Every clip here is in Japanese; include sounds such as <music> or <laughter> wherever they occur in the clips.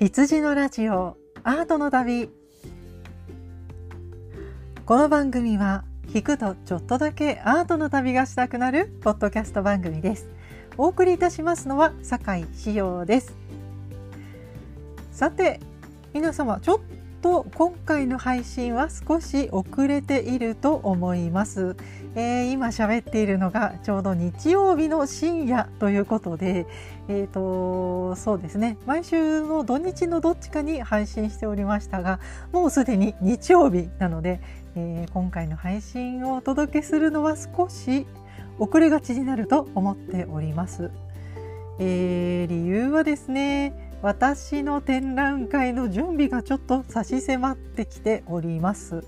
羊のラジオアートの旅。この番組は聞くとちょっとだけアートの旅がしたくなるポッドキャスト番組です。お送りいたしますのは酒井志陽です。さて皆様ちょっと今回の配信は少し遅れていると思います、えー、今喋っているのがちょうど日曜日の深夜ということでえーとそうですね毎週の土日のどっちかに配信しておりましたがもうすでに日曜日なので、えー、今回の配信をお届けするのは少し遅れがちになると思っております。えー、理由はですね私の展覧会の準備がちょっと差し迫ってきております。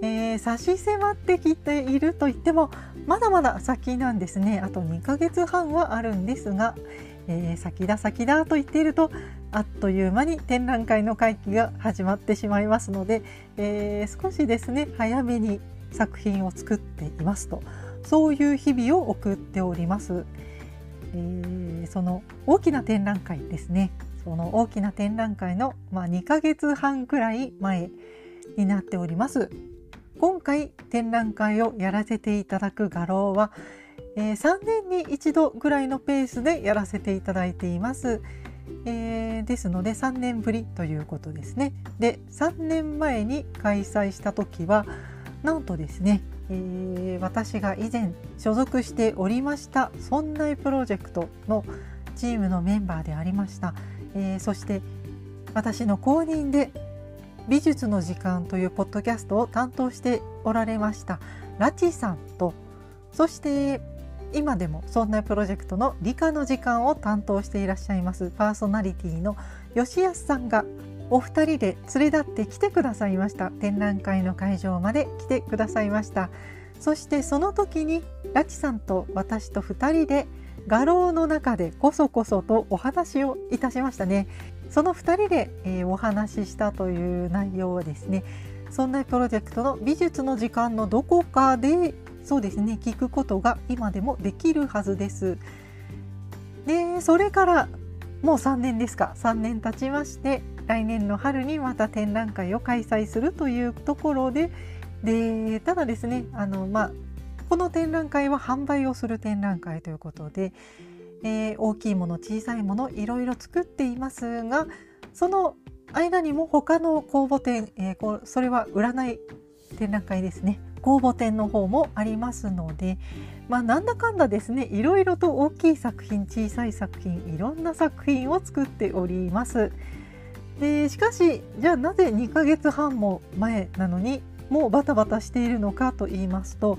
えー、差し迫ってきていると言ってもまだまだ先なんですねあと2ヶ月半はあるんですが、えー、先だ先だと言っているとあっという間に展覧会の会期が始まってしまいますので、えー、少しですね早めに作品を作っていますとそういう日々を送っております。え、その大きな展覧会ですねその大きな展覧会の、まあ、2ヶ月半くらい前になっております。今回展覧会をやらせていただく画廊は、えー、3年に1度ぐらいのペースでやらせていただいています、えー、ですので3年ぶりということですね。で3年前に開催した時はなんとですね、えー、私が以前所属しておりました「そんなプロジェクト」のチームのメンバーでありましたえー、そして私の後任で美術の時間というポッドキャストを担当しておられましたラチさんとそして今でもそんなプロジェクトの理科の時間を担当していらっしゃいますパーソナリティの吉安さんがお二人で連れ立って来てくださいました。展覧会の会場まで来てくださいました。そしてその時にラチさんと私と2人で画廊の中でこそこそとお話をいたしましたね。その2人で、え、お話ししたという内容はですねそんなプロジェクトの美術の時間のどこかでそうですね聞くことが今でもできるはずです。でそれからもう3年ですか。3年経ちまして来年の春にまた展覧会を開催するというところででただですねあのまあこの展覧会は販売をする展覧会ということで、えー、大きいもの小さいものいろいろ作っていますがその間にも他の公募展、えー、それは占い展覧会ですね公募展の方もありますので、まあ、なんだかんだですねいろいろと大きい作品小さい作品いろんな作品を作っております。でしかしじゃあなぜ2ヶ月半も前なのにもうバタバタしているのかと言いますと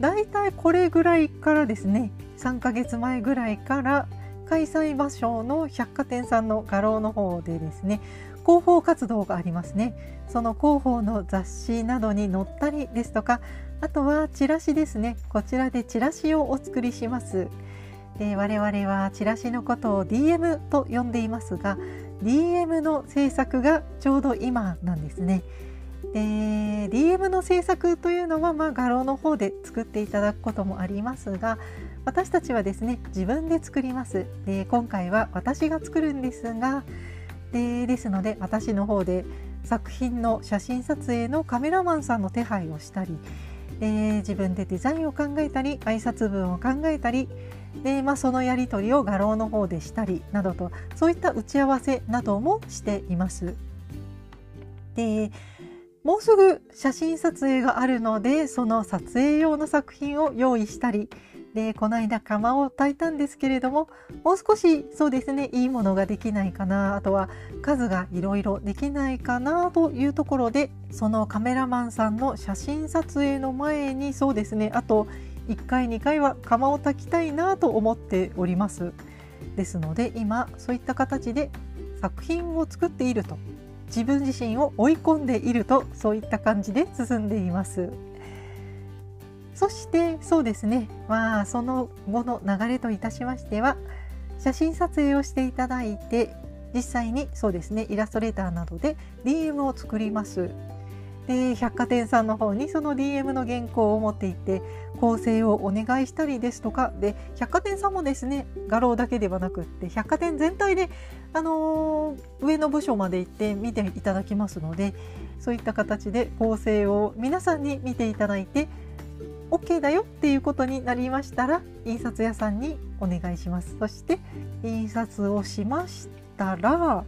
だいたいこれぐらいからですね3ヶ月前ぐらいから開催場所の百貨店さんの画廊の方でですね広報活動がありますね。その広報の雑誌などに載ったりですとかあとはチラシですね。こちらでチラシをお作りします。で我々はチラシのことを DM と呼んでいますが DM の制作がちょうど今なんですね。で DM の制作というのは、まあ、画廊の方で作っていただくこともありますが私たちはですね自分で作りますで今回は私が作るんですがでですので私の方で作品の写真撮影のカメラマンさんの手配をしたりで自分でデザインを考えたり挨拶文を考えたりで、まあ、そのやり取りを画廊の方でしたりなどとそういった打ち合わせなどもしています。でもうすぐ写真撮影があるのでその撮影用の作品を用意したりでこの間釜を炊いたんですけれどももう少しそうですねいいものができないかなあとは数がいろいろできないかなというところでそのカメラマンさんの写真撮影の前にそうですねあと1回2回は釜を炊きたいなと思っております。ですので今そういった形で作品を作っていると。自分自身を追い込んでいるとそういった感じで進んでいます。そしてそうですねまあその後の流れといたしましては写真撮影をしていただいて実際にそうですねイラストレーターなどで DM を作ります。で百貨店さんの方にその DM の原稿を持っていって構成をお願いしたりですとかで百貨店さんもですね画廊だけではなくって百貨店全体で、あの、上の部署まで行って見ていただきますのでそういった形で構成を皆さんに見ていただいて OK だよっていうことになりましたら印刷屋さんにお願いします。そして印刷をしましたら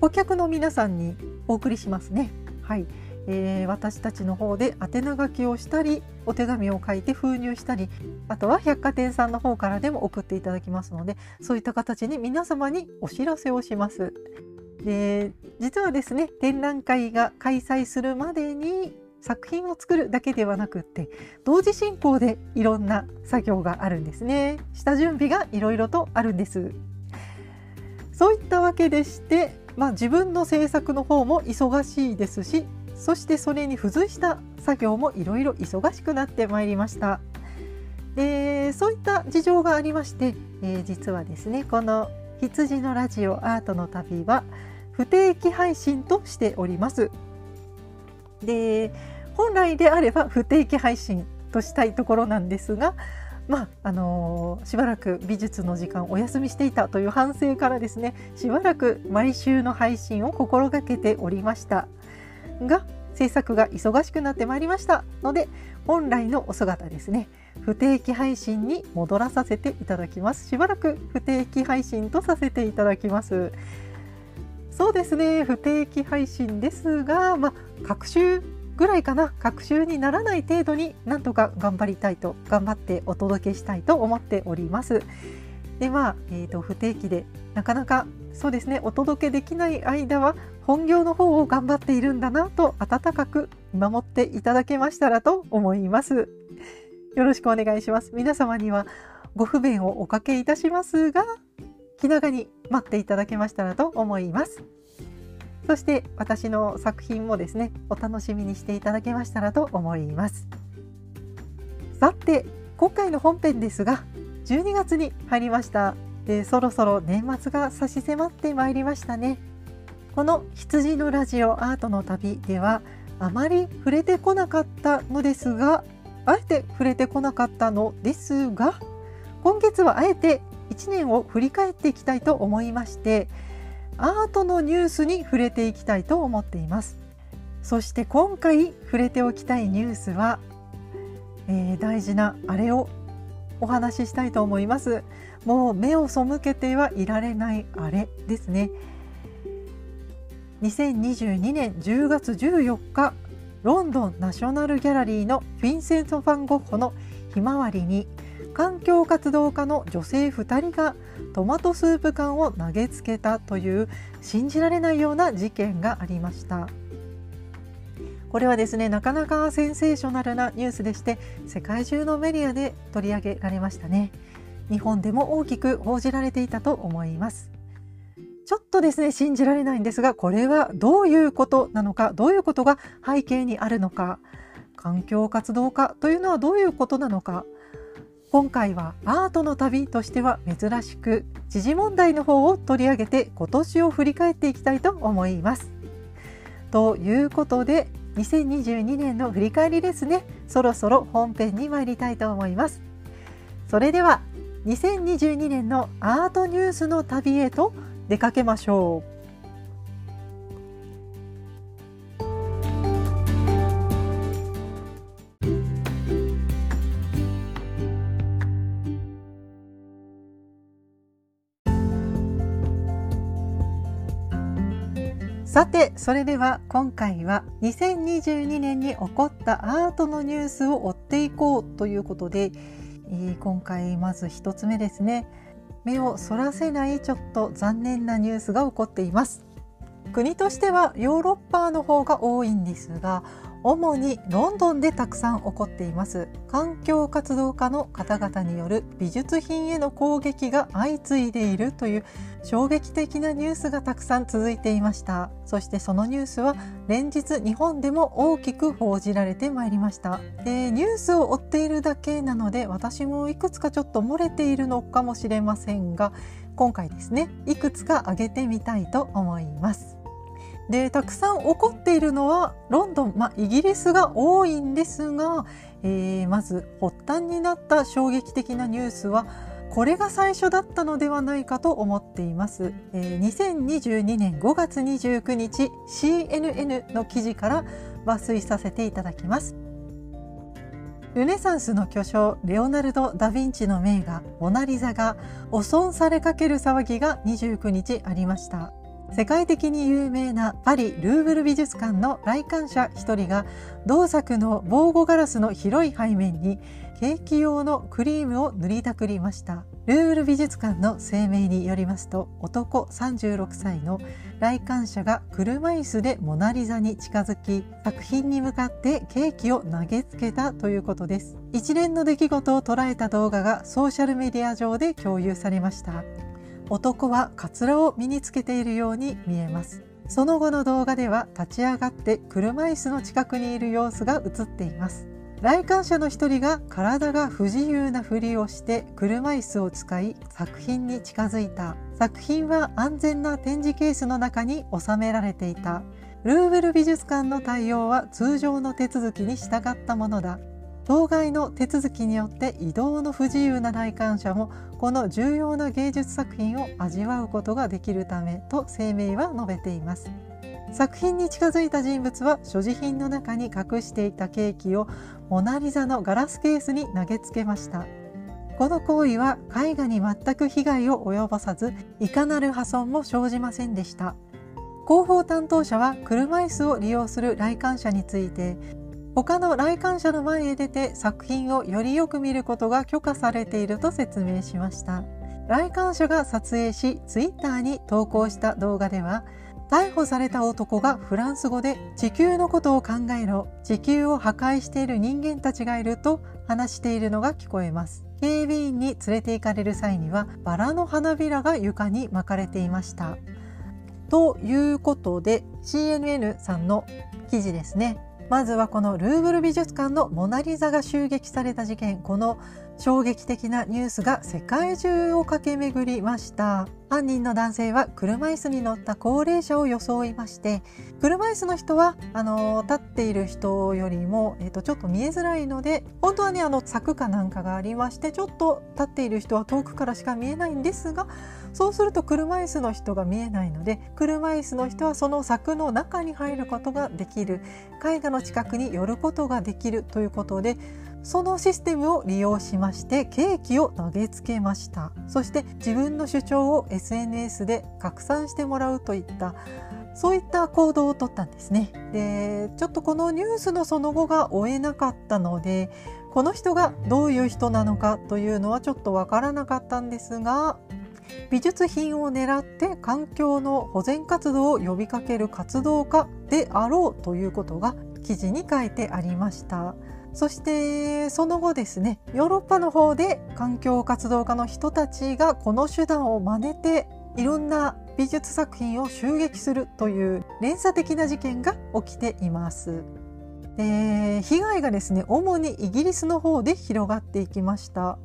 顧客の皆さんにお送りしますね。はい、えー、私たちの方で宛名書きをしたりお手紙を書いて封入したりあとは百貨店さんの方からでも送っていただきますのでそういった形に皆様にお知らせをします。で実はですね展覧会が開催するまでに作品を作るだけではなくって同時進行でいろんな作業があるんですね。下準備がいろいろとあるんです。そういったわけでして、まあ、自分の制作の方も忙しいですしそしてそれに付随した作業もいろいろ忙しくなってまいりました。でそういった事情がありまして、えー、実はですねこの羊のラジオアートの旅は不定期配信としております。で本来であれば不定期配信としたいところなんですがまああのー、しばらく美術の時間お休みしていたという反省からですねしばらく毎週の配信を心がけておりました。が制作が忙しくなってまいりました。ので本来のお姿ですね。不定期配信に戻らさせていただきます。しばらく不定期配信とさせていただきます。そうですね。不定期配信ですがまあ各週ぐらいかな。隔週にならない程度になんとか頑張りたいと頑張ってお届けしたいと思っております。でまあ、えーと、不定期でなかなかそうですねお届けできない間は本業の方を頑張っているんだなと温かく見守っていただけましたらと思います。よろしくお願いします。皆様にはご不便をおかけいたしますが気長に待っていただけましたらと思います。そして私の作品もですねお楽しみにしていただけましたらと思いますさて今回の本編ですが12月に入りました。でそろそろ年末が差し迫ってまいりましたね。この羊のラジオアートの旅ではあまり触れてこなかったのですがあえて触れてこなかったのですが今月はあえて1年を振り返っていきたいと思いましてアートのニュースに触れていきたいと思っています。そして今回触れておきたいニュースは、えー、大事なあれをお話ししたいと思います。もう目を背けてはいられないあれですね。2022年10月14日ロンドンナショナルギャラリーのフィンセント・ファン・ゴッホの「ひまわり」に環境活動家の女性2人がトマトスープ缶を投げつけたという信じられないような事件がありました。これはですねなかなかセンセーショナルなニュースでして世界中のメディアで取り上げられましたね日本でも大きく報じられていたと思いますちょっとですね信じられないんですがこれはどういうことなのかどういうことが背景にあるのか環境活動家というのはどういうことなのか今回はアートの旅としては珍しく時事問題の方を取り上げて今年を振り返っていきたいと思います。ということで2022年の振り返りですねそろそろ本編に参りたいと思います。それでは2022年のアートニュースの旅へと出かけましょう。さてそれでは今回は2022年に起こったアートのニュースを追っていこうということで、えー、今回まず1つ目ですね。目をそらせないちょっと残念なニュースが起こっています。国としてはヨーロッパの方が多いんですが主にロンドンでたくさん起こっています。環境活動家の方々による美術品への攻撃が相次いでいるという衝撃的なニュースがたくさん続いていました。そしてそのニュースは連日日本でも大きく報じられてまいりました。でニュースを追っているだけなので私もいくつかちょっと漏れているのかもしれませんが今回ですねいくつか挙げてみたいと思います。でたくさん起こっているのはロンドン、まあ、イギリスが多いんですが、えー、まず発端になった衝撃的なニュースはこれが最初だったのではないかと思っています、えー、2022年5月29日 CNN の記事から抜粋させていただきます。ルネサンスの巨匠レオナルド・ダ・ヴィンチの名画「モナ・リザ」が汚損されかける騒ぎが29日ありました。世界的に有名なパリ・ルーブル美術館の来館者1人が同作の防護ガラスの広い背面にケーキ用のクリームを塗りたくりました。ルーブル美術館の声明によりますと男36歳の来館者が車椅子でモナリザに近づき作品に向かってケーキを投げつけたということです一連の出来事を捉えた動画がソーシャルメディア上で共有されました男はカツラを身につけているように見えます。その後の動画では立ち上がって車椅子の近くにいる様子が映っています。来館者の一人が体が不自由なふりをして車椅子を使い作品に近づいた。作品は安全な展示ケースの中に収められていた。ルーブル美術館の対応は通常の手続きに従ったものだ。当該の手続きによって移動の不自由な来館者もこの重要な芸術作品を味わうことができるためと声明は述べています。作品に近づいた人物は所持品の中に隠していたケーキをモナリザのガラスケースに投げつけました。この行為は絵画に全く被害を及ぼさずいかなる破損も生じませんでした。広報担当者は車椅子を利用する来館者について他の来館者の前へ出て作品をよりよく見ることが許可されていると説明しました。来館者が撮影しツイッターに投稿した動画では逮捕された男がフランス語で地球のことを考えろ地球を破壊している人間たちがいると話しているのが聞こえます。警備員に連れて行かれる際にはバラの花びらが床に巻かれていました。ということで CNN さんの記事ですね。まずはこのルーブル美術館のモナリザが襲撃された事件。この衝撃的なニュースが世界中を駆け巡りました。犯人の男性は車椅子に乗った高齢者を装いまして車椅子の人はあの立っている人よりも、えーと、ちょっと見えづらいので本当はねあの柵かなんかがありましてちょっと立っている人は遠くからしか見えないんですがそうすると車椅子の人が見えないので車椅子の人はその柵の中に入ることができる。絵画の近くに寄ることができるということでそのシステムを利用しましてケーキを投げつけましたそして自分の主張を SNS で拡散してもらうといったそういった行動をとったんですねでちょっとこのニュースのその後が追えなかったのでこの人がどういう人なのかというのはちょっとわからなかったんですが美術品を狙って環境の保全活動を呼びかける活動家であろうということが記事に書いてありました。そしてその後ですねヨーロッパの方で環境活動家の人たちがこの手段を真似ていろんな美術作品を襲撃するという連鎖的な事件が起きています。で被害がですね主にイギリスの方で広がっていきました。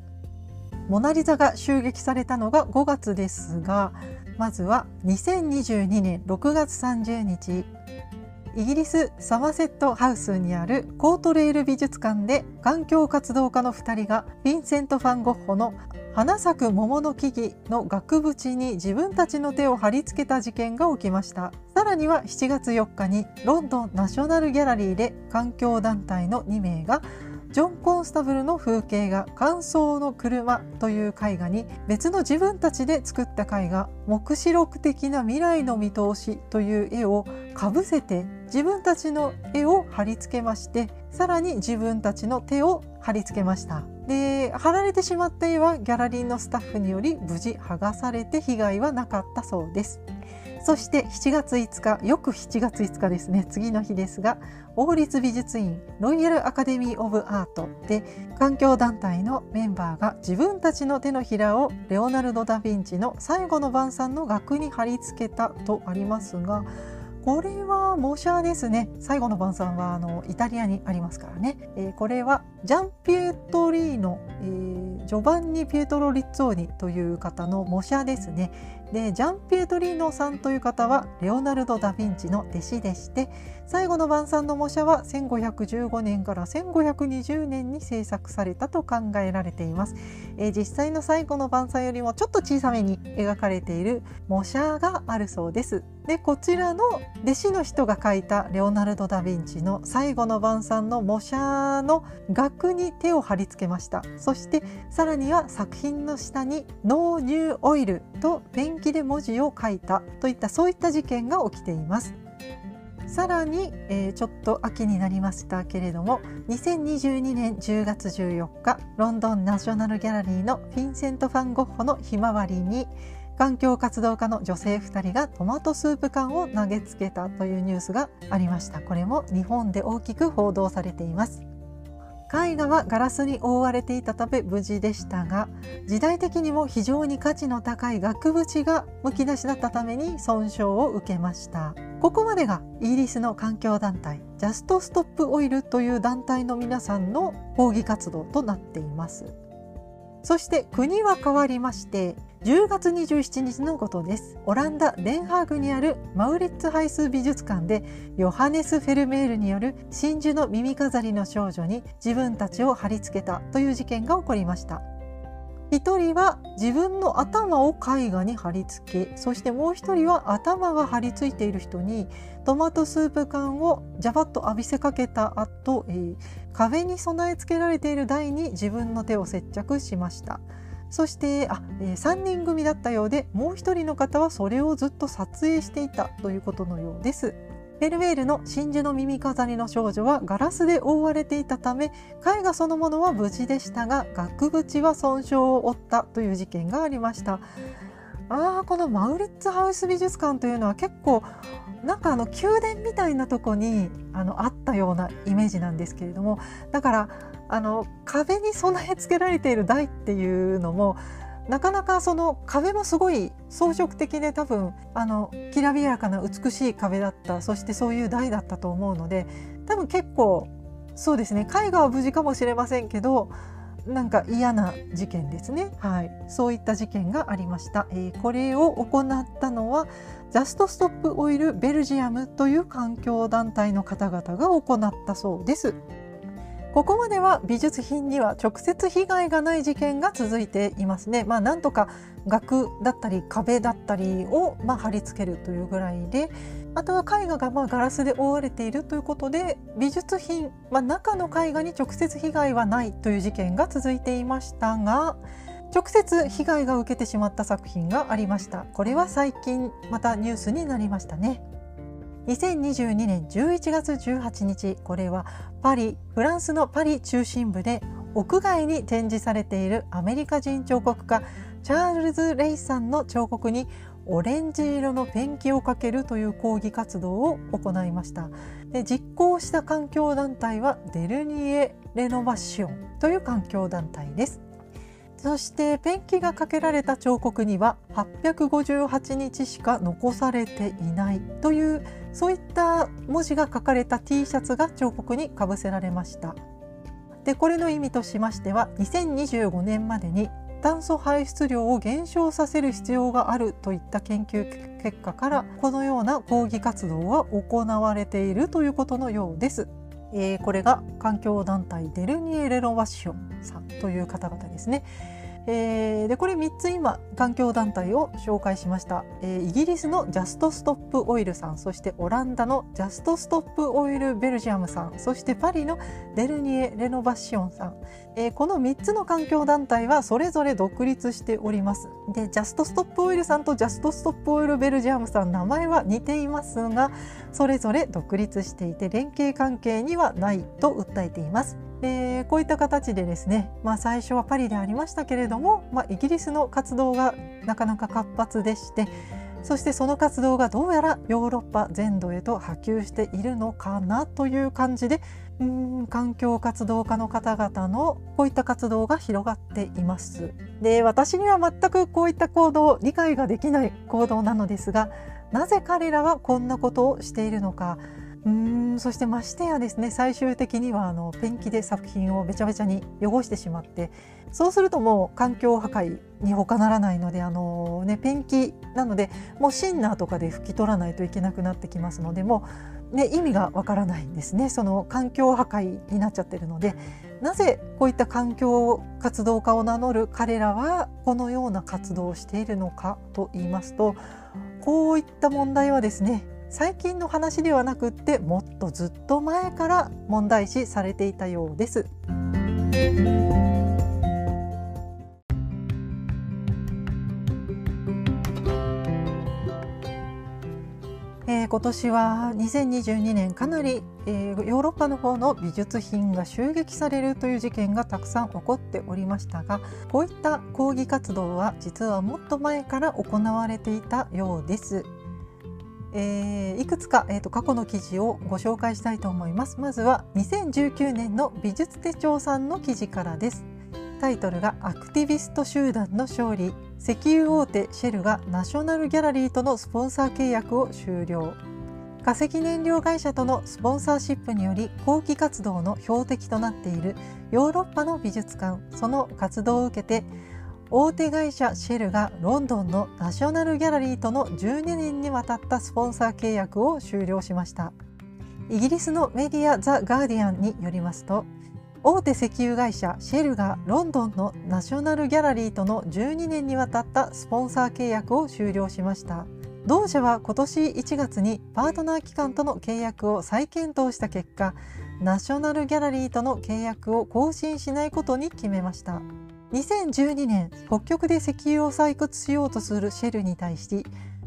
モナリザが襲撃されたのが5月ですがまずは2022年6月30日イギリスサマセットハウスにあるコートレール美術館で環境活動家の2人がヴィンセント・ファン・ゴッホの花咲く桃の木々の額縁に自分たちの手を貼り付けた事件が起きました。さらには7月4日にロンドンナショナルギャラリーで環境団体の2名がジョン・コンスタブルの風景画「乾燥の車」という絵画に別の自分たちで作った絵画「黙示録的な未来の見通し」という絵をかぶせて自分たちの絵を貼り付けましてさらに自分たちの手を貼り付けました。で貼られてしまった絵はギャラリーのスタッフにより無事剥がされて被害はなかったそうです。そして7月5日、よく7月5日ですね、次の日ですが、王立美術院ロイヤルアカデミー・オブ・アートで環境団体のメンバーが自分たちの手のひらをレオナルド・ダ・ヴィンチの最後の晩餐の額に貼り付けたとありますが、これは模写ですね。最後の晩餐はあのイタリアにありますからね。えー、これはジャンピエトリーノ、えージョバンニ・ピエトロ・リッツォーニという方の模写ですねでジャン・ピエトリーノさんという方はレオナルド・ダ・ヴィンチの弟子でして最後の晩餐の模写は1515年から1520年に制作されたと考えられています、えー、実際の最後の晩餐よりもちょっと小さめに描かれている模写があるそうです。でこちらの弟子の人が描いたレオナルド・ダ・ヴィンチの最後の晩餐の模写の額に手を貼り付けました。そしてさらには作品の下に「ノーニューオイル」とペンキで文字を書いたといったそういった事件が起きています。さらに、えー、ちょっと秋になりましたけれども2022年10月14日ロンドンナショナルギャラリーのフィンセント・ファン・ゴッホのひまわりに環境活動家の女性2人がトマトスープ缶を投げつけたというニュースがありました。これも日本で大きく報道されています。絵画はガラスに覆われていたため無事でしたが時代的にも非常に価値の高い額縁がむき出しだったために損傷を受けました。ここまでがイギリスの環境団体ジャストストップオイルという団体の皆さんの抗議活動となっています。そして国は変わりまして10月27日のことです。オランダ・デンハーグにあるマウリッツハイス美術館でヨハネス・フェルメールによる真珠の耳飾りの少女に自分たちを貼り付けたという事件が起こりました。一人は自分の頭を絵画に貼り付けそしてもう一人は頭が貼り付いている人にトマトスープ缶をジャバッと浴びせかけた後、えー、壁に備え付けられている台に自分の手を接着しました。そしてあ、えー、3人組だったようでもう一人の方はそれをずっと撮影していたということのようです。フェルメールの真珠の耳飾りの少女はガラスで覆われていたため絵画そのものは無事でしたが額縁は損傷を負ったという事件がありました。あこのマウリッツハウス美術館というのは結構なんかあの宮殿みたいなとこにあのあったようなイメージなんですけれどもだからあの壁に備え付けられている台っていうのもなかなかその壁もすごい装飾的で多分あのきらびやかな美しい壁だったそしてそういう台だったと思うので多分結構そうですね絵画は無事かもしれませんけどなんか嫌な事件ですね、はい、そういった事件がありました、えー、これを行ったのはジャストストップオイルベルジアムという環境団体の方々が行ったそうです。ここまでは美術品には直接被害がない事件が続いていますね。まあ、なんとか額だったり壁だったりをまあ貼り付けるというぐらいであとは絵画がまあガラスで覆われているということで美術品、まあ、中の絵画に直接被害はないという事件が続いていましたが直接被害が受けてしまった作品がありましたこれは最近またニュースになりましたね2022年11月18日これはパリフランスのパリ中心部で屋外に展示されているアメリカ人彫刻家チャールズ・レイさんの彫刻にオレンジ色のペンキをかけるという抗議活動を行いました。で実行した環境団体はデルニエ・レノバッションという環境団体です。そしてペンキがかけられた彫刻には858日しか残されていないというそういった文字が書かれた T シャツが彫刻にかぶせられましたでこれの意味としましては2025年までに炭素排出量を減少させる必要があるといった研究結果からこのような抗議活動は行われているということのようです。えー、これが環境団体デルニエ・レノワシオンさんという方々ですね。えー、でこれ3つ今環境団体を紹介しました、えー、イギリスのジャストストップオイルさんそしてオランダのジャストストップオイルベルジアムさんそしてパリのデルニエ・レノバッシオンさん、えー、この3つの環境団体はそれぞれ独立しております。でジャストストップオイルさんとジャストストップオイルベルジアムさん名前は似ていますがそれぞれ独立していて連携関係にはないと訴えています。でこういった形でですね、まあ、最初はパリでありましたけれども、まあ、イギリスの活動がなかなか活発でしてそしてその活動がどうやらヨーロッパ全土へと波及しているのかなという感じで環境活動家の方々のこういった活動が広がっています。で私には全くこういった行動理解ができない行動なのですがなぜ彼らはこんなことをしているのかうんそしてましてやですね最終的にはあのペンキで作品をべちゃべちゃに汚してしまってそうするともう環境破壊に他ならないのであの、ね、ペンキなのでもうシンナーとかで拭き取らないといけなくなってきますのでもう、ね、意味がわからないんですねその環境破壊になっちゃってるのでなぜこういった環境活動家を名乗る彼らはこのような活動をしているのかと言いますとこういった問題はですね最近の話ではなくってもっとずっと前から問題視されていたようです。えー、今年は2022年かなり、えー、ヨーロッパの方の美術品が襲撃されるという事件がたくさん起こっておりましたがこういった抗議活動は実はもっと前から行われていたようです。えー、いくつか、えーと、過去の記事をご紹介したいと思いますまずは2019年の美術手帳さんの記事からですタイトルがアクティビスト集団の勝利。石油大手シェルがナショナルギャラリーとのスポンサー契約を終了。化石燃料会社とのスポンサーシップにより抗議活動の標的となっているヨーロッパの美術館。その活動を受けて大手会社シェルがロンドンのナショナルギャラリーとの12年にわたったスポンサー契約を終了しました。イギリスのメディア・ザ・ガーディアンによりますと大手石油会社シェルがロンドンのナショナルギャラリーとの12年にわたったスポンサー契約を終了しました。同社は今年1月にパートナー機関との契約を再検討した結果ナショナルギャラリーとの契約を更新しないことに決めました。2012年北極で石油を採掘しようとするシェルに対し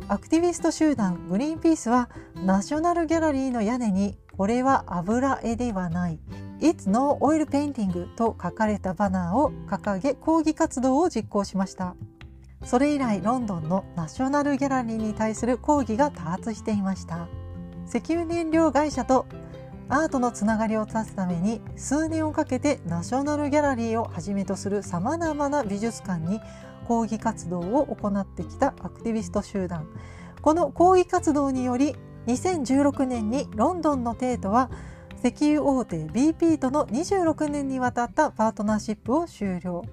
アクティビスト集団グリーンピースはナショナルギャラリーの屋根にこれは油絵ではない。It's no oil painting と書かれたバナーを掲げ抗議活動を実行しました。それ以来ロンドンのナショナルギャラリーに対する抗議が多発していました。石油燃料会社とアートのつながりを断つために数年をかけてナショナルギャラリーをはじめとするさまざまな美術館に抗議活動を行ってきたアクティビスト集団。この抗議活動により2016年にロンドンのテートは石油大手 BP との26年にわたったパートナーシップを終了。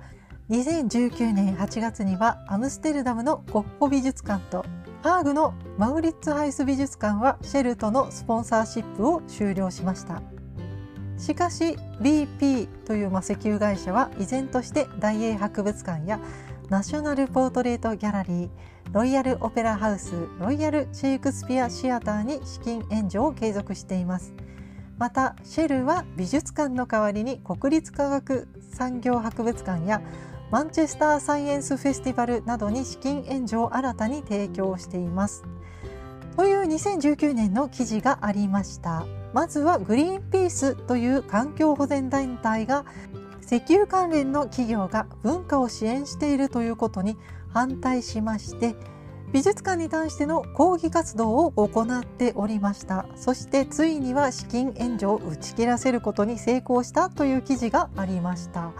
2019年8月にはアムステルダムのゴッホ美術館とハーグのマウリッツハイス美術館はシェルとのスポンサーシップを終了しました。しかし BP という石油会社は依然として大英博物館やナショナルポートレートギャラリーロイヤルオペラハウスロイヤルシェイクスピアシアターに資金援助を継続していますまたシェルは美術館の代わりに国立科学産業博物館やマンチェスターサイエンスフェスティバルなどに資金援助を新たに提供しています。という2019年の記事がありました。まずはグリーンピースという環境保全団体が石油関連の企業が文化を支援しているということに反対しまして美術館に対しての抗議活動を行っておりました。そしてついには資金援助を打ち切らせることに成功したという記事がありました。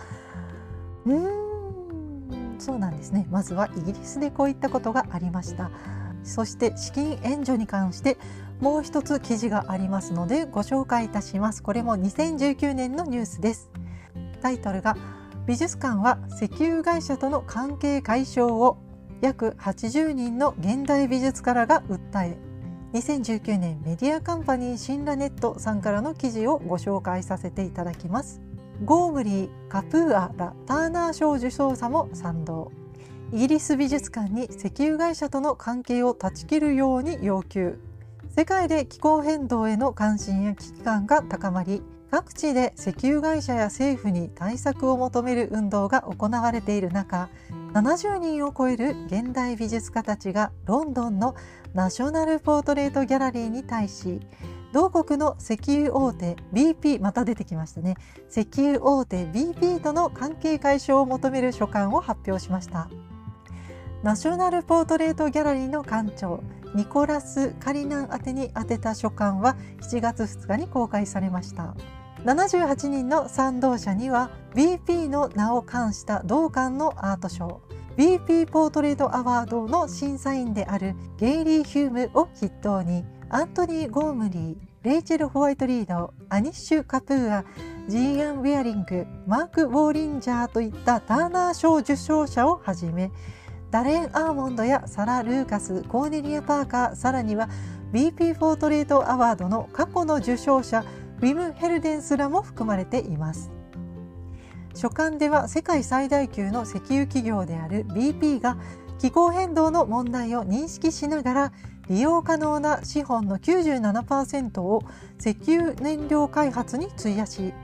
うーんそうなんですね。まずはイギリスでこういったことがありました。そして資金援助に関してもう一つ記事がありますのでご紹介いたします。これも2019年のニュースです。タイトルが美術館は石油会社との関係解消を約80人の現代美術家らが訴え2019年メディアカンパニーシンラネットさんからの記事をご紹介させていただきます。ゴームリー、カプーアらターナー賞受賞者も賛同。イギリス美術館に石油会社との関係を断ち切るように要求。世界で気候変動への関心や危機感が高まり各地で石油会社や政府に対策を求める運動が行われている中70人を超える現代美術家たちがロンドンのナショナルポートレートギャラリーに対し同国の石油大手 BP また出てきましたね。石油大手 BP との関係解消を求める書簡を発表しました。ナショナルポートレートギャラリーの館長ニコラス・カリナン宛てに宛てた書簡は7月2日に公開されました。78人の賛同者には BP の名を冠した同館のアート賞 BP ポートレートアワードの審査員であるゲイリー・ヒュームを筆頭にアントニー・ゴームリーレイチェル・ホワイトリードアニッシュ・カプーアジーアン・ウェアリングマーク・ウォーリンジャーといったターナー賞受賞者をはじめダレン・アーモンドやサラ・ルーカスコーネリア・パーカーさらには BP フォートレートアワードの過去の受賞者ウィム・ヘルデンスらも含まれています。書簡では世界最大級の石油企業である BP が気候変動の問題を認識しながら利用可能な資本の97%を石油燃料開発に費やし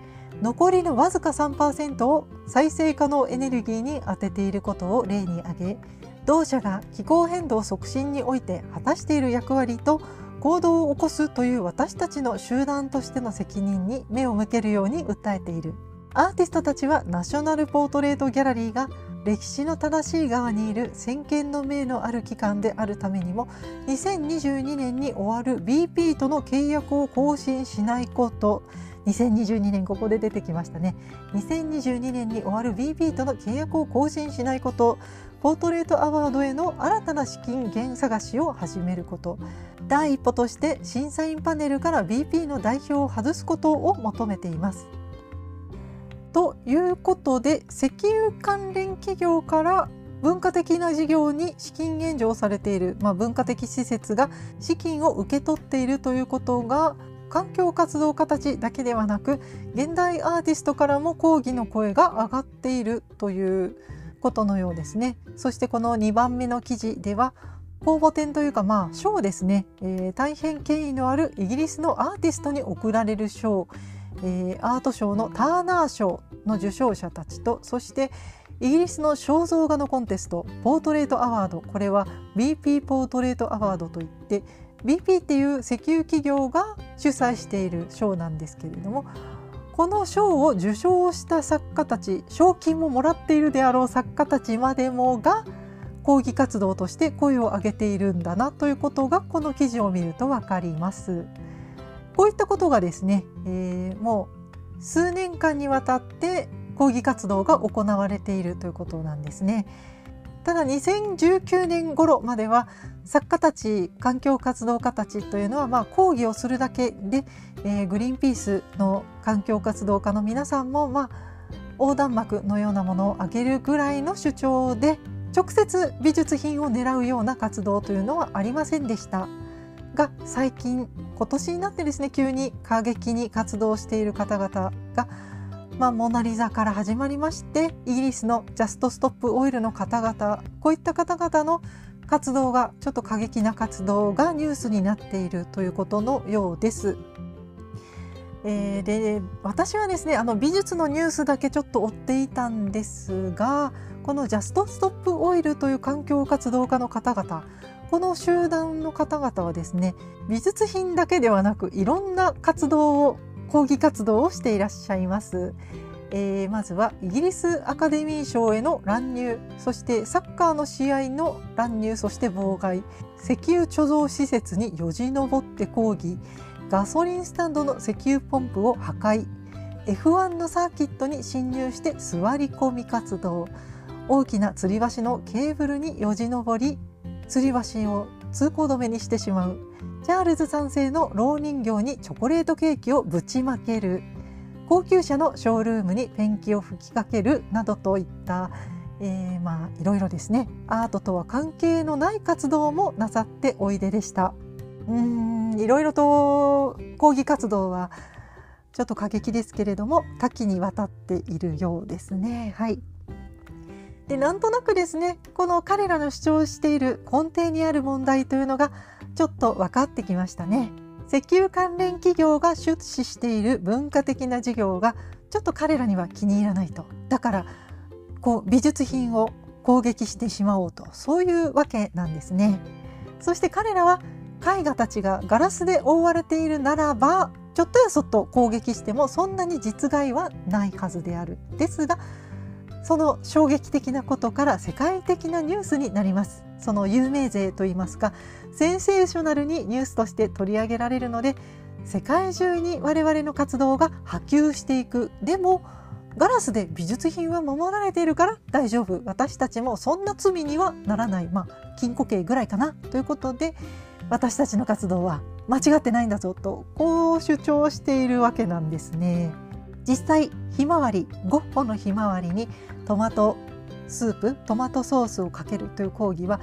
残りのわずか3%を再生可能エネルギーに充てていることを例に挙げ同社が気候変動促進において果たしている役割と行動を起こすという私たちの集団としての責任に目を向けるように訴えている。アーティストたちはナショナルポートレートギャラリーが歴史の正しい側にいる先見の明のある機関であるためにも2022年に終わる BP との契約を更新しないこと。2022年ここで出てきましたね。2022年に終わる BP との契約を更新しないこと。ポートレートアワードへの新たな資金源探しを始めること。第一歩として審査員パネルから BP の代表を外すことを求めています。ということで石油関連企業から文化的な事業に資金援助をされている、まあ、文化的施設が資金を受け取っているということが環境活動家たちだけではなく現代アーティストからも抗議の声が上がっているということのようですね。そしてこの2番目の記事では公募展というかまあ賞ですね、えー、大変権威のあるイギリスのアーティストに贈られる賞、えー、アート賞のターナー賞の受賞者たちとそしてイギリスの肖像画のコンテストポートレートアワード。これは BP ポートレートアワードといって BP っていう石油企業が主催している賞なんですけれどもこの賞を受賞した作家たち賞金ももらっているであろう作家たちまでもが抗議活動として声を上げているんだなということがこの記事を見ると分かります。こういったことがですね、えー、もう数年間にわたって抗議活動が行われているということなんですね。ただ2019年頃までは作家たち環境活動家たちというのはまあ抗議をするだけで、えー、グリーンピースの環境活動家の皆さんもまあ横断幕のようなものを上げるぐらいの主張で直接美術品を狙うような活動というのはありませんでしたが最近今年になってですね急に過激に活動している方々がまあ、モナ・リザから始まりましてイギリスのジャスト・ストップ・オイルの方々こういった方々の活動がちょっと過激な活動がニュースになっているということのようです。えー、で私はですねあの美術のニュースだけちょっと追っていたんですがこのジャスト・ストップ・オイルという環境活動家の方々この集団の方々はですね美術品だけではなくいろんな活動を抗議活動をしていらっしゃいます。えー、まずはイギリスアカデミー賞への乱入そしてサッカーの試合の乱入そして妨害石油貯蔵施設によじ登って抗議ガソリンスタンドの石油ポンプを破壊 F1 のサーキットに侵入して座り込み活動大きな吊り橋のケーブルによじ登り吊り橋を通行止めにしてしまうチャールズ3世の老人形にチョコレートケーキをぶちまける高級車のショールームにペンキを吹きかけるなどといった、えー、まあいろいろですねアートとは関係のない活動もなさっておいででした。うんいろいろと抗議活動はちょっと過激ですけれども多岐にわたっているようですね。はいでなんとなくですねこの彼らの主張している根底にある問題というのがちょっと分かってきましたね。石油関連企業が出資している文化的な事業がちょっと彼らには気に入らないと。だからこう美術品を攻撃してしまおうとそういうわけなんですね。そして彼らは絵画たちがガラスで覆われているならばちょっとやそっと攻撃してもそんなに実害はないはずである。ですがその衝撃的なことから世界的なニュースになります。その有名税といいますかセンセーショナルにニュースとして取り上げられるので世界中に我々の活動が波及していくでもガラスで美術品は守られているから大丈夫私たちもそんな罪にはならないまあ禁錮刑ぐらいかなということで私たちの活動は間違ってないんだぞとこう主張しているわけなんですね。実際ひまわりゴッホのひまわりにトマトスープトマトソースをかけるという講義は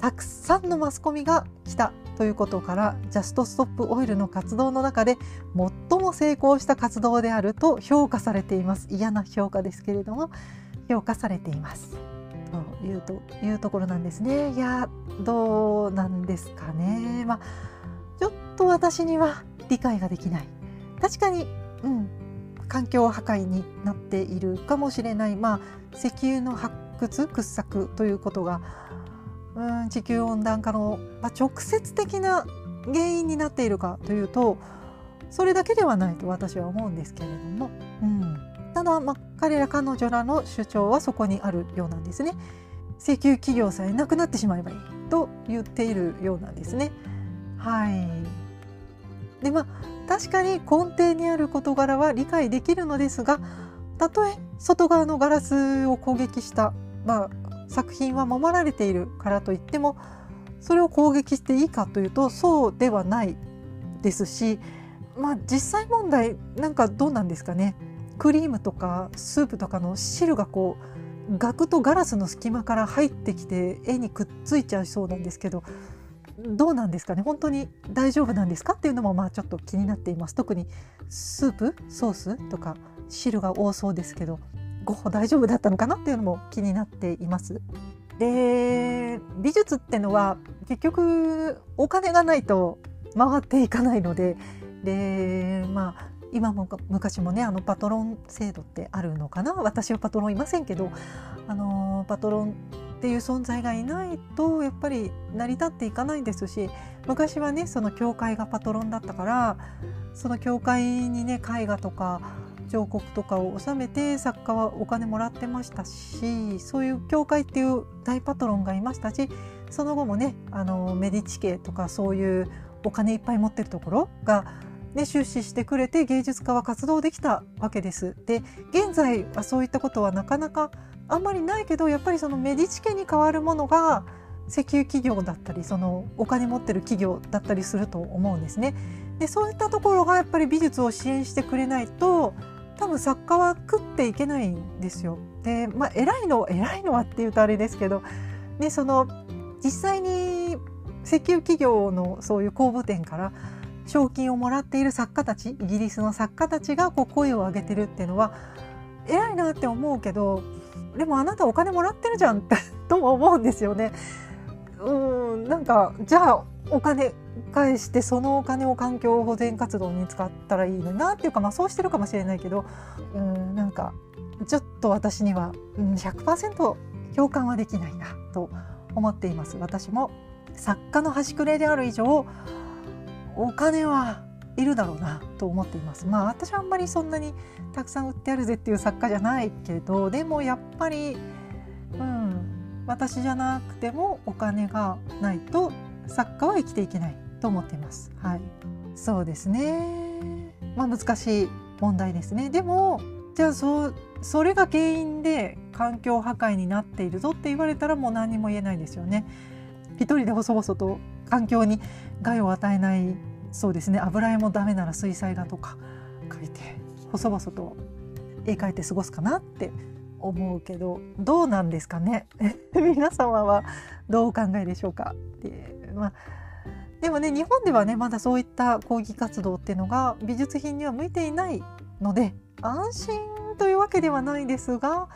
たくさんのマスコミが来たということからジャストストップオイルの活動の中で最も成功した活動であると評価されています。嫌な評価ですけれども評価されています。というというところなんですね。いやどうなんですかね。まあちょっと私には理解ができない。確かにうん。環境破壊になっているかもしれないまあ石油の発掘掘削ということがうん地球温暖化の、まあ、直接的な原因になっているかというとそれだけではないと私は思うんですけれども、うん、ただ、まあ、彼ら彼女らの主張はそこにあるようなんですね。石油企業さえなくなってしまえばいいと言っているようなんですね。はいでまあ確かに根底にある事柄は理解できるのですがたとえ外側のガラスを攻撃した、まあ、作品は守られているからといってもそれを攻撃していいかというとそうではないですし、まあ、実際問題なんかどうなんですかね。クリームとかスープとかの汁がこう額とガラスの隙間から入ってきて絵にくっついちゃいそうなんですけどどうなんですかね？本当に大丈夫なんですか？っていうのもまあちょっと気になっています。特にスープ？ソース？とか汁が多そうですけどゴッホ大丈夫だったのかな？っていうのも気になっています。で美術ってのは結局お金がないと回っていかないのででまあ今も昔もねあのパトロン制度ってあるのかな？私はパトロンいませんけどあのパトロンっていう存在がいないとやっぱり成り立っていかないですし昔はねその教会がパトロンだったからその教会にね絵画とか彫刻とかを収めて作家はお金もらってましたしそういう教会っていう大パトロンがいましたしその後もねあのメディチ家とかそういうお金いっぱい持ってるところが、ね、出資してくれて芸術家は活動できたわけです。で現在はそういったことはなかなかあんまりないけどやっぱりそのメディチ家に代わるものが石油企業だったりそのお金持ってる企業だったりすると思うんですね。でそういったところがやっぱり美術を支援してくれないと多分作家は食っていけないんですよ。でまあ偉いの偉いのはっていうとあれですけど、ね、その実際に石油企業のそういう公募店から賞金をもらっている作家たちイギリスの作家たちがこう声を上げてるっていうのは偉いなって思うけどでもあなたお金もらってるじゃんって <laughs> とも思うんですよね。うんなんかじゃあお金返してそのお金を環境保全活動に使ったらいいのになっていうかまあそうしてるかもしれないけどうんなんかちょっと私には100%共感はできないなと思っています私も作家の端くれである以上お金はいるだろうなと思っていますまあ私はあんまりそんなにたくさん売ってあるぜっていう作家じゃないけどでもやっぱりうん私じゃなくてもお金がないと作家は生きていけないと思っています。はい、そうですね。まあ難しい問題ですね。でもじゃあそそれが原因で環境破壊になっているぞって言われたらもう何も言えないですよね。一人で細々と環境に害を与えないそうですね。油絵もダメなら水彩画とか描いて細々と絵描いて過ごすかなって思うけどどうなんですかね？<laughs> 皆様はどうお考えでしょうか？でまあ、でもね日本ではねまだそういった抗議活動っていうのが美術品には向いていないので安心というわけではないですが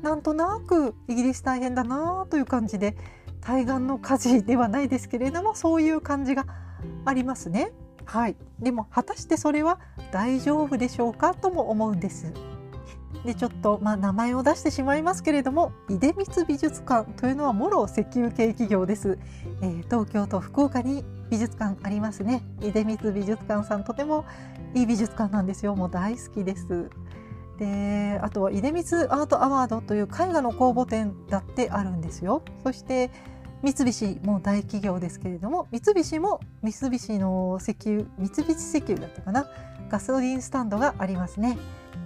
なんとなくイギリス大変だなという感じで対岸の火事ではないですけれどもそういう感じがありますね。はい、でも果たしてそれは大丈夫でしょうかとも思うんです。でちょっと、まあ、名前を出してしまいますけれども出光美術館というのはもろ石油系企業です、えー、東京と福岡に美術館ありますね。出光美術館さんとてもいい美術館なんですよ。もう大好きです。であとは出光アートアワードという絵画の公募展だってあるんですよ。そして三菱も大企業ですけれども三菱も三菱の石油三菱石油だったかなガソリンスタンドがありますね。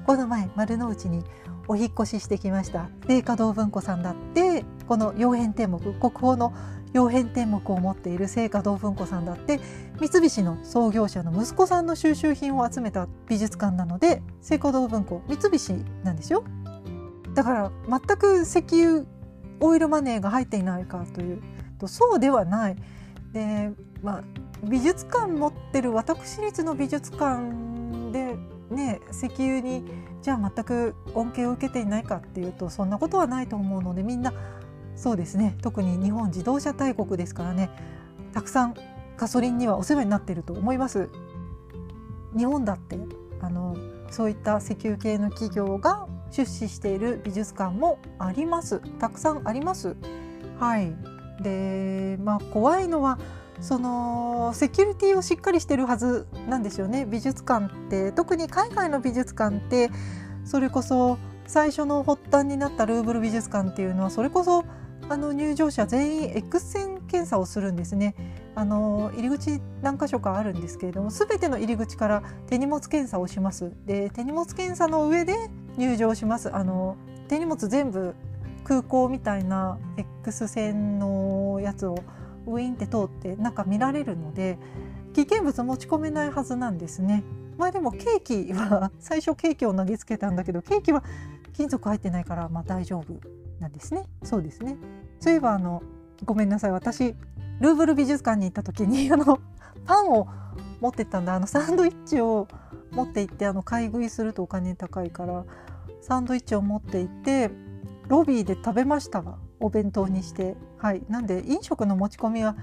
この前丸の内にお引越ししてきました聖華堂文庫さんだってこの曜変天目国宝の曜変天目を持っている聖華堂文庫さんだって三菱の創業者の息子さんの収集品を集めた美術館なので聖華堂文庫三菱なんですよ。だから全く石油オイルマネーが入っていないかという。とそうではない。で、まあ、美術館持ってる私立の美術館でね石油にじゃあ全く恩恵を受けていないかっていうとそんなことはないと思うのでみんなそうですね。特に日本自動車大国ですからね。たくさんガソリンにはお世話になっていると思います。日本だってあのそういった石油系の企業が出資している美術館もありますたくさんありますはいでまあ怖いのはそのセキュリティをしっかりしてるはずなんですよね美術館って特に海外の美術館ってそれこそ最初の発端になったルーブル美術館っていうのはそれこそあの入場者全員 X 線検査をするんですね。あの入り口何箇所かあるんですけれども全ての入り口から手荷物検査をします。で手荷物検査の上で入場します。あの手荷物全部空港みたいな X 線のやつをウィーンって通って中見られるので危険物持ち込めないはずなんですね。まあでもケーキは最初ケーキを投げつけたんだけどケーキは金属入ってないからまあ大丈夫なんですね。そうですね。そういえばあのごめんなさい私ルーブル美術館に行った時にあのパンを持ってったんだ。あのサンドイッチを持って行ってあの買い食いするとお金高いからサンドイッチを持って行ってロビーで食べましたがお弁当にして。はい。なんで飲食の持ち込みは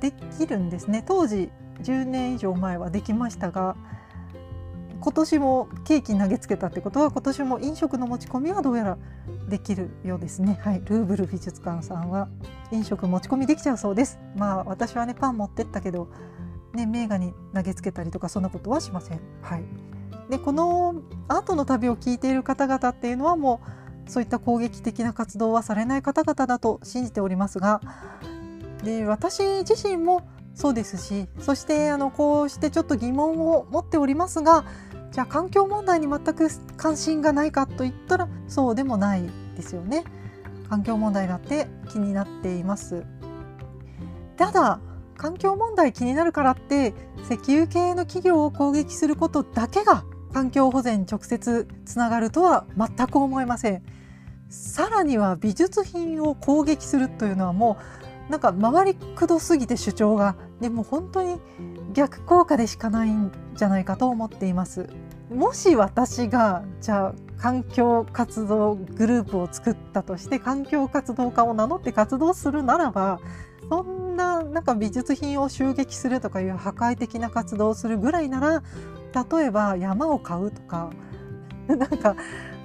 できるんですね。当時10年以上前はできましたが今年もケーキ投げつけたってことは今年も飲食の持ち込みはどうやらできるようですね。はい、ルーブル美術館さんは飲食持ち込みできちゃうそうです。まあ私はねパン持ってったけどね名画に投げつけたりとかそんなことはしません。はい。でこのアートの旅を聞いている方々っていうのはもうそういった攻撃的な活動はされない方々だと信じておりますがで私自身もそうですしそしてあのこうしてちょっと疑問を持っておりますがじゃあ環境問題に全く関心がないかといったらそうでもないですよね。環境問題だって気になっています。ただ環境問題気になるからって石油系の企業を攻撃することだけが環境保全直接つながるとは全く思えません。さらには美術品を攻撃するというのはもうなんか回りくどすぎて主張がでも本当に逆効果でしかないんじゃないかと思っています。もし私がじゃあ環境活動グループを作ったとして環境活動家を名乗って活動するならばそんななんか美術品を襲撃するとかいう破壊的な活動をするぐらいなら例えば山を買うとか <laughs> なんか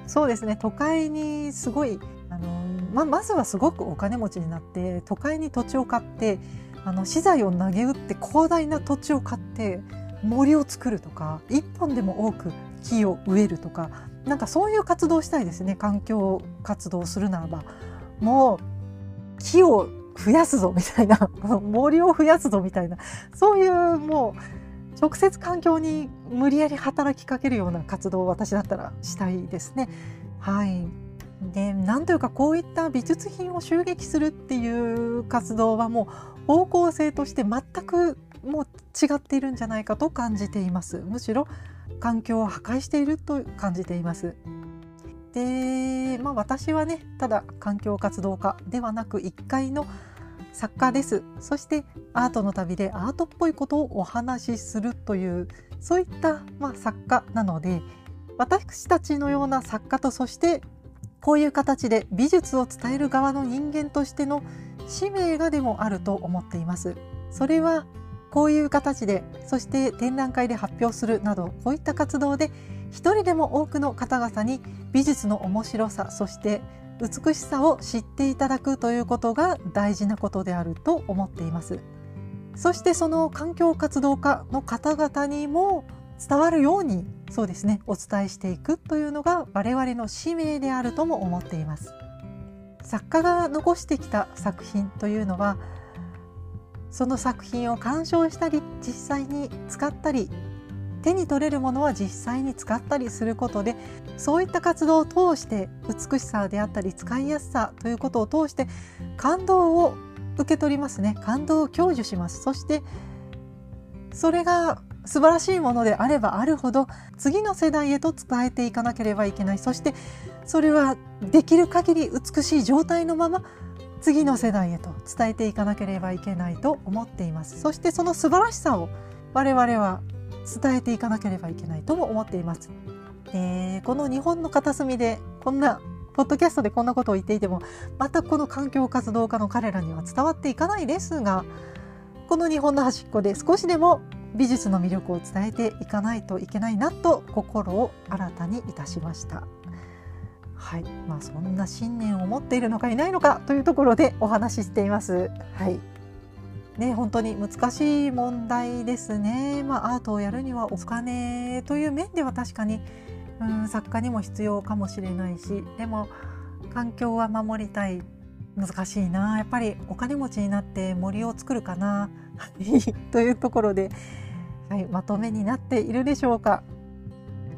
そうですね。都会にすごいあのままずはすごくお金持ちになって都会に土地を買ってあの資材を投げ打って広大な土地を買って森を作るとか一本でも多く木を植えるとかなんかそういう活動をしたいですね。環境活動をするならば。もう木を増やすぞみたいな。<laughs> 森を増やすぞみたいな。そういうもう直接環境に無理やり働きかけるような活動を私だったらしたいですね。はい。でなんというかこういった美術品を襲撃するっていう活動はもう方向性として全くもう違っているんじゃないかと感じています。むしろ環境を破壊していると感じています。でまあ私はねただ環境活動家ではなく一階の作家ですそしてアートの旅でアートっぽいことをお話しするというそういった、まあ、作家なので私たちのような作家とそしてこういう形で美術を伝える側の人間としての使命がでもあると思っています。それはこういう形でそして展覧会で発表するなどこういった活動で一人でも多くの方々に美術の面白さそして美しさを知っていただくということが大事なことであると思っています。そしてその環境活動家の方々にも伝わるようにそうですねお伝えしていくというのが我々の使命であるとも思っています。作家が残してきた作品というのはその作品を鑑賞したり実際に使ったり手に取れるものは実際に使ったりすることでそういった活動を通して美しさであったり使いやすさということを通して感動を受け取りますね。感動を享受します。そしてそれが素晴らしいものであればあるほど次の世代へと伝えていかなければいけない。そしてそれはできる限り美しい状態のまま次の世代へと伝えていかなければいけないと思っています。そしてその素晴らしさを我々は伝えていかなければいけないとも思っています、えー、この日本の片隅でこんなポッドキャストでこんなことを言っていてもまたこの環境活動家の彼らには伝わっていかないですがこの日本の端っこで少しでも美術の魅力を伝えていかないといけないなと心を新たにいたしました。はいまあ、そんな信念を持っているのかいないのかというところでお話ししています。はいね、本当に難しい問題ですね、まあ、アートをやるにはお金という面では確かに、うん、作家にも必要かもしれないしでも環境は守りたい。難しいな。やっぱりお金持ちになって森を作るかな。<laughs> というところで、はい、まとめになっているでしょうか。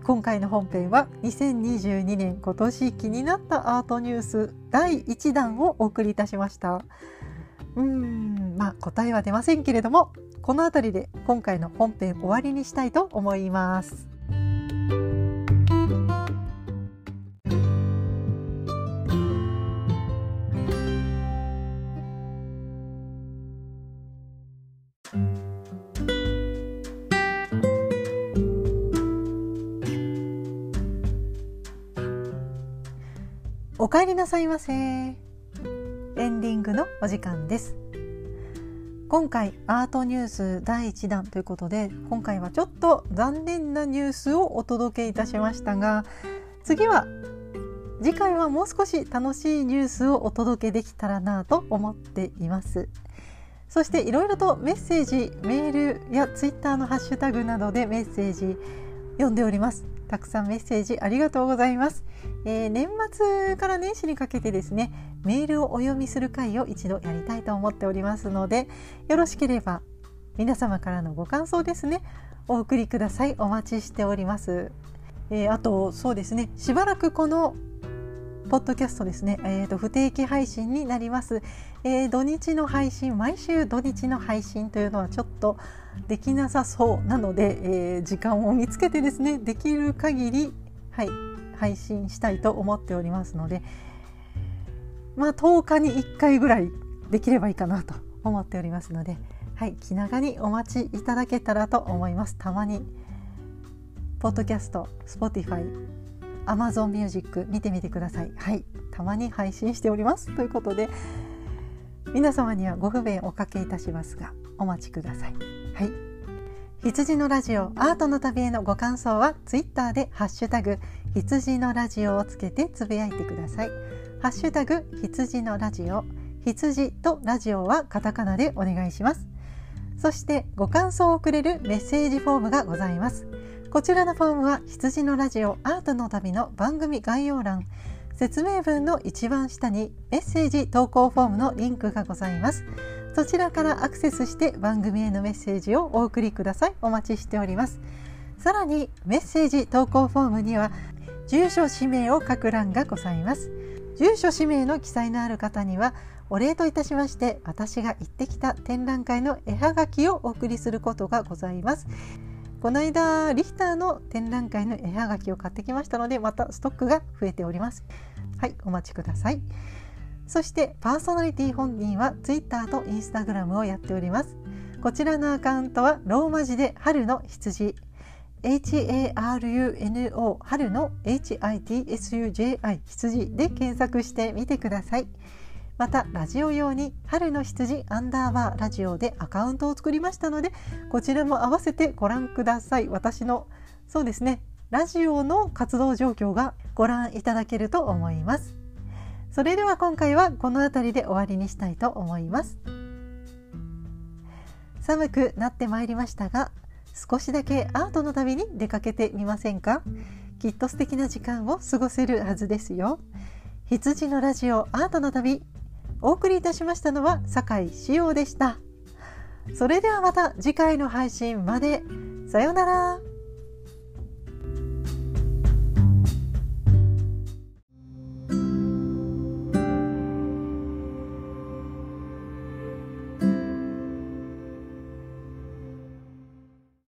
今回の本編は2022年今年気になったアートニュース第1弾をお送りいたしました。うん。まあ答えは出ませんけれどもこの辺りで今回の本編終わりにしたいと思います。お帰りなさいませ。ディングのお時間です。今回アートニュース第1弾ということで今回はちょっと残念なニュースをお届けいたしましたが次は次回はもう少し楽しいニュースをお届けできたらなと思っています。そしていろいろとメッセージメールやツイッターのハッシュタグなどでメッセージ読んでおります。たくさんメッセージありがとうございます、えー、年末から年始にかけてですねメールをお読みする会を一度やりたいと思っておりますのでよろしければ皆様からのご感想ですねお送りください。お待ちしております、えー、あとそうですねしばらくこのポッドキャストですね、えーと、不定期配信になります、えー、土日の配信毎週土日の配信というのはちょっとできなさそうなので、えー、時間を見つけてですねできる限り、はい、配信したいと思っておりますのでまあ10日に1回ぐらいできればいいかなと思っておりますので、はい、気長にお待ちいただけたらと思います。たまにポッドキャスト Spotify Amazon Music 見てみてください。はい。たまに配信しております。ということで皆様にはご不便おかけいたしますがお待ちください。はい。羊のラジオアートの旅へのご感想はツイッターでハッシュタグ羊のラジオをつけてつぶやいてください。ハッシュタグ羊のラジオ。羊とラジオはカタカナでお願いします。そしてご感想をくれるメッセージフォームがございます。こちらのフォームは羊のラジオアートの旅の番組概要欄。説明文の一番下にメッセージ投稿フォームのリンクがございます。そちらからアクセスして番組へのメッセージをお送りください。お待ちしております。さらにメッセージ投稿フォームには住所氏名を書く欄がございます。住所氏名の記載のある方にはお礼といたしまして私が行ってきた展覧会の絵はがきをお送りすることがございます。この間リヒターの展覧会の絵はがきを買ってきましたのでまたストックが増えております。はいお待ちください。そしてパーソナリティ本人は Twitter と Instagram をやっております。こちらのアカウントはローマ字で春の羊。HARUNO 春の HITSUJI 羊で検索してみてください。またラジオ用に春の羊アンダーバーラジオでアカウントを作りましたのでこちらも合わせてご覧ください。私のそうですね。ラジオの活動状況がご覧いただけると思います。それでは今回はこの辺りで終わりにしたいと思います。寒くなってまいりましたが少しだけアートの旅に出かけてみませんか？きっと素敵な時間を過ごせるはずですよ。羊のラジオアートの旅。お送りいたしましたのは酒井志陽でした。それではまた次回の配信まで。さようなら。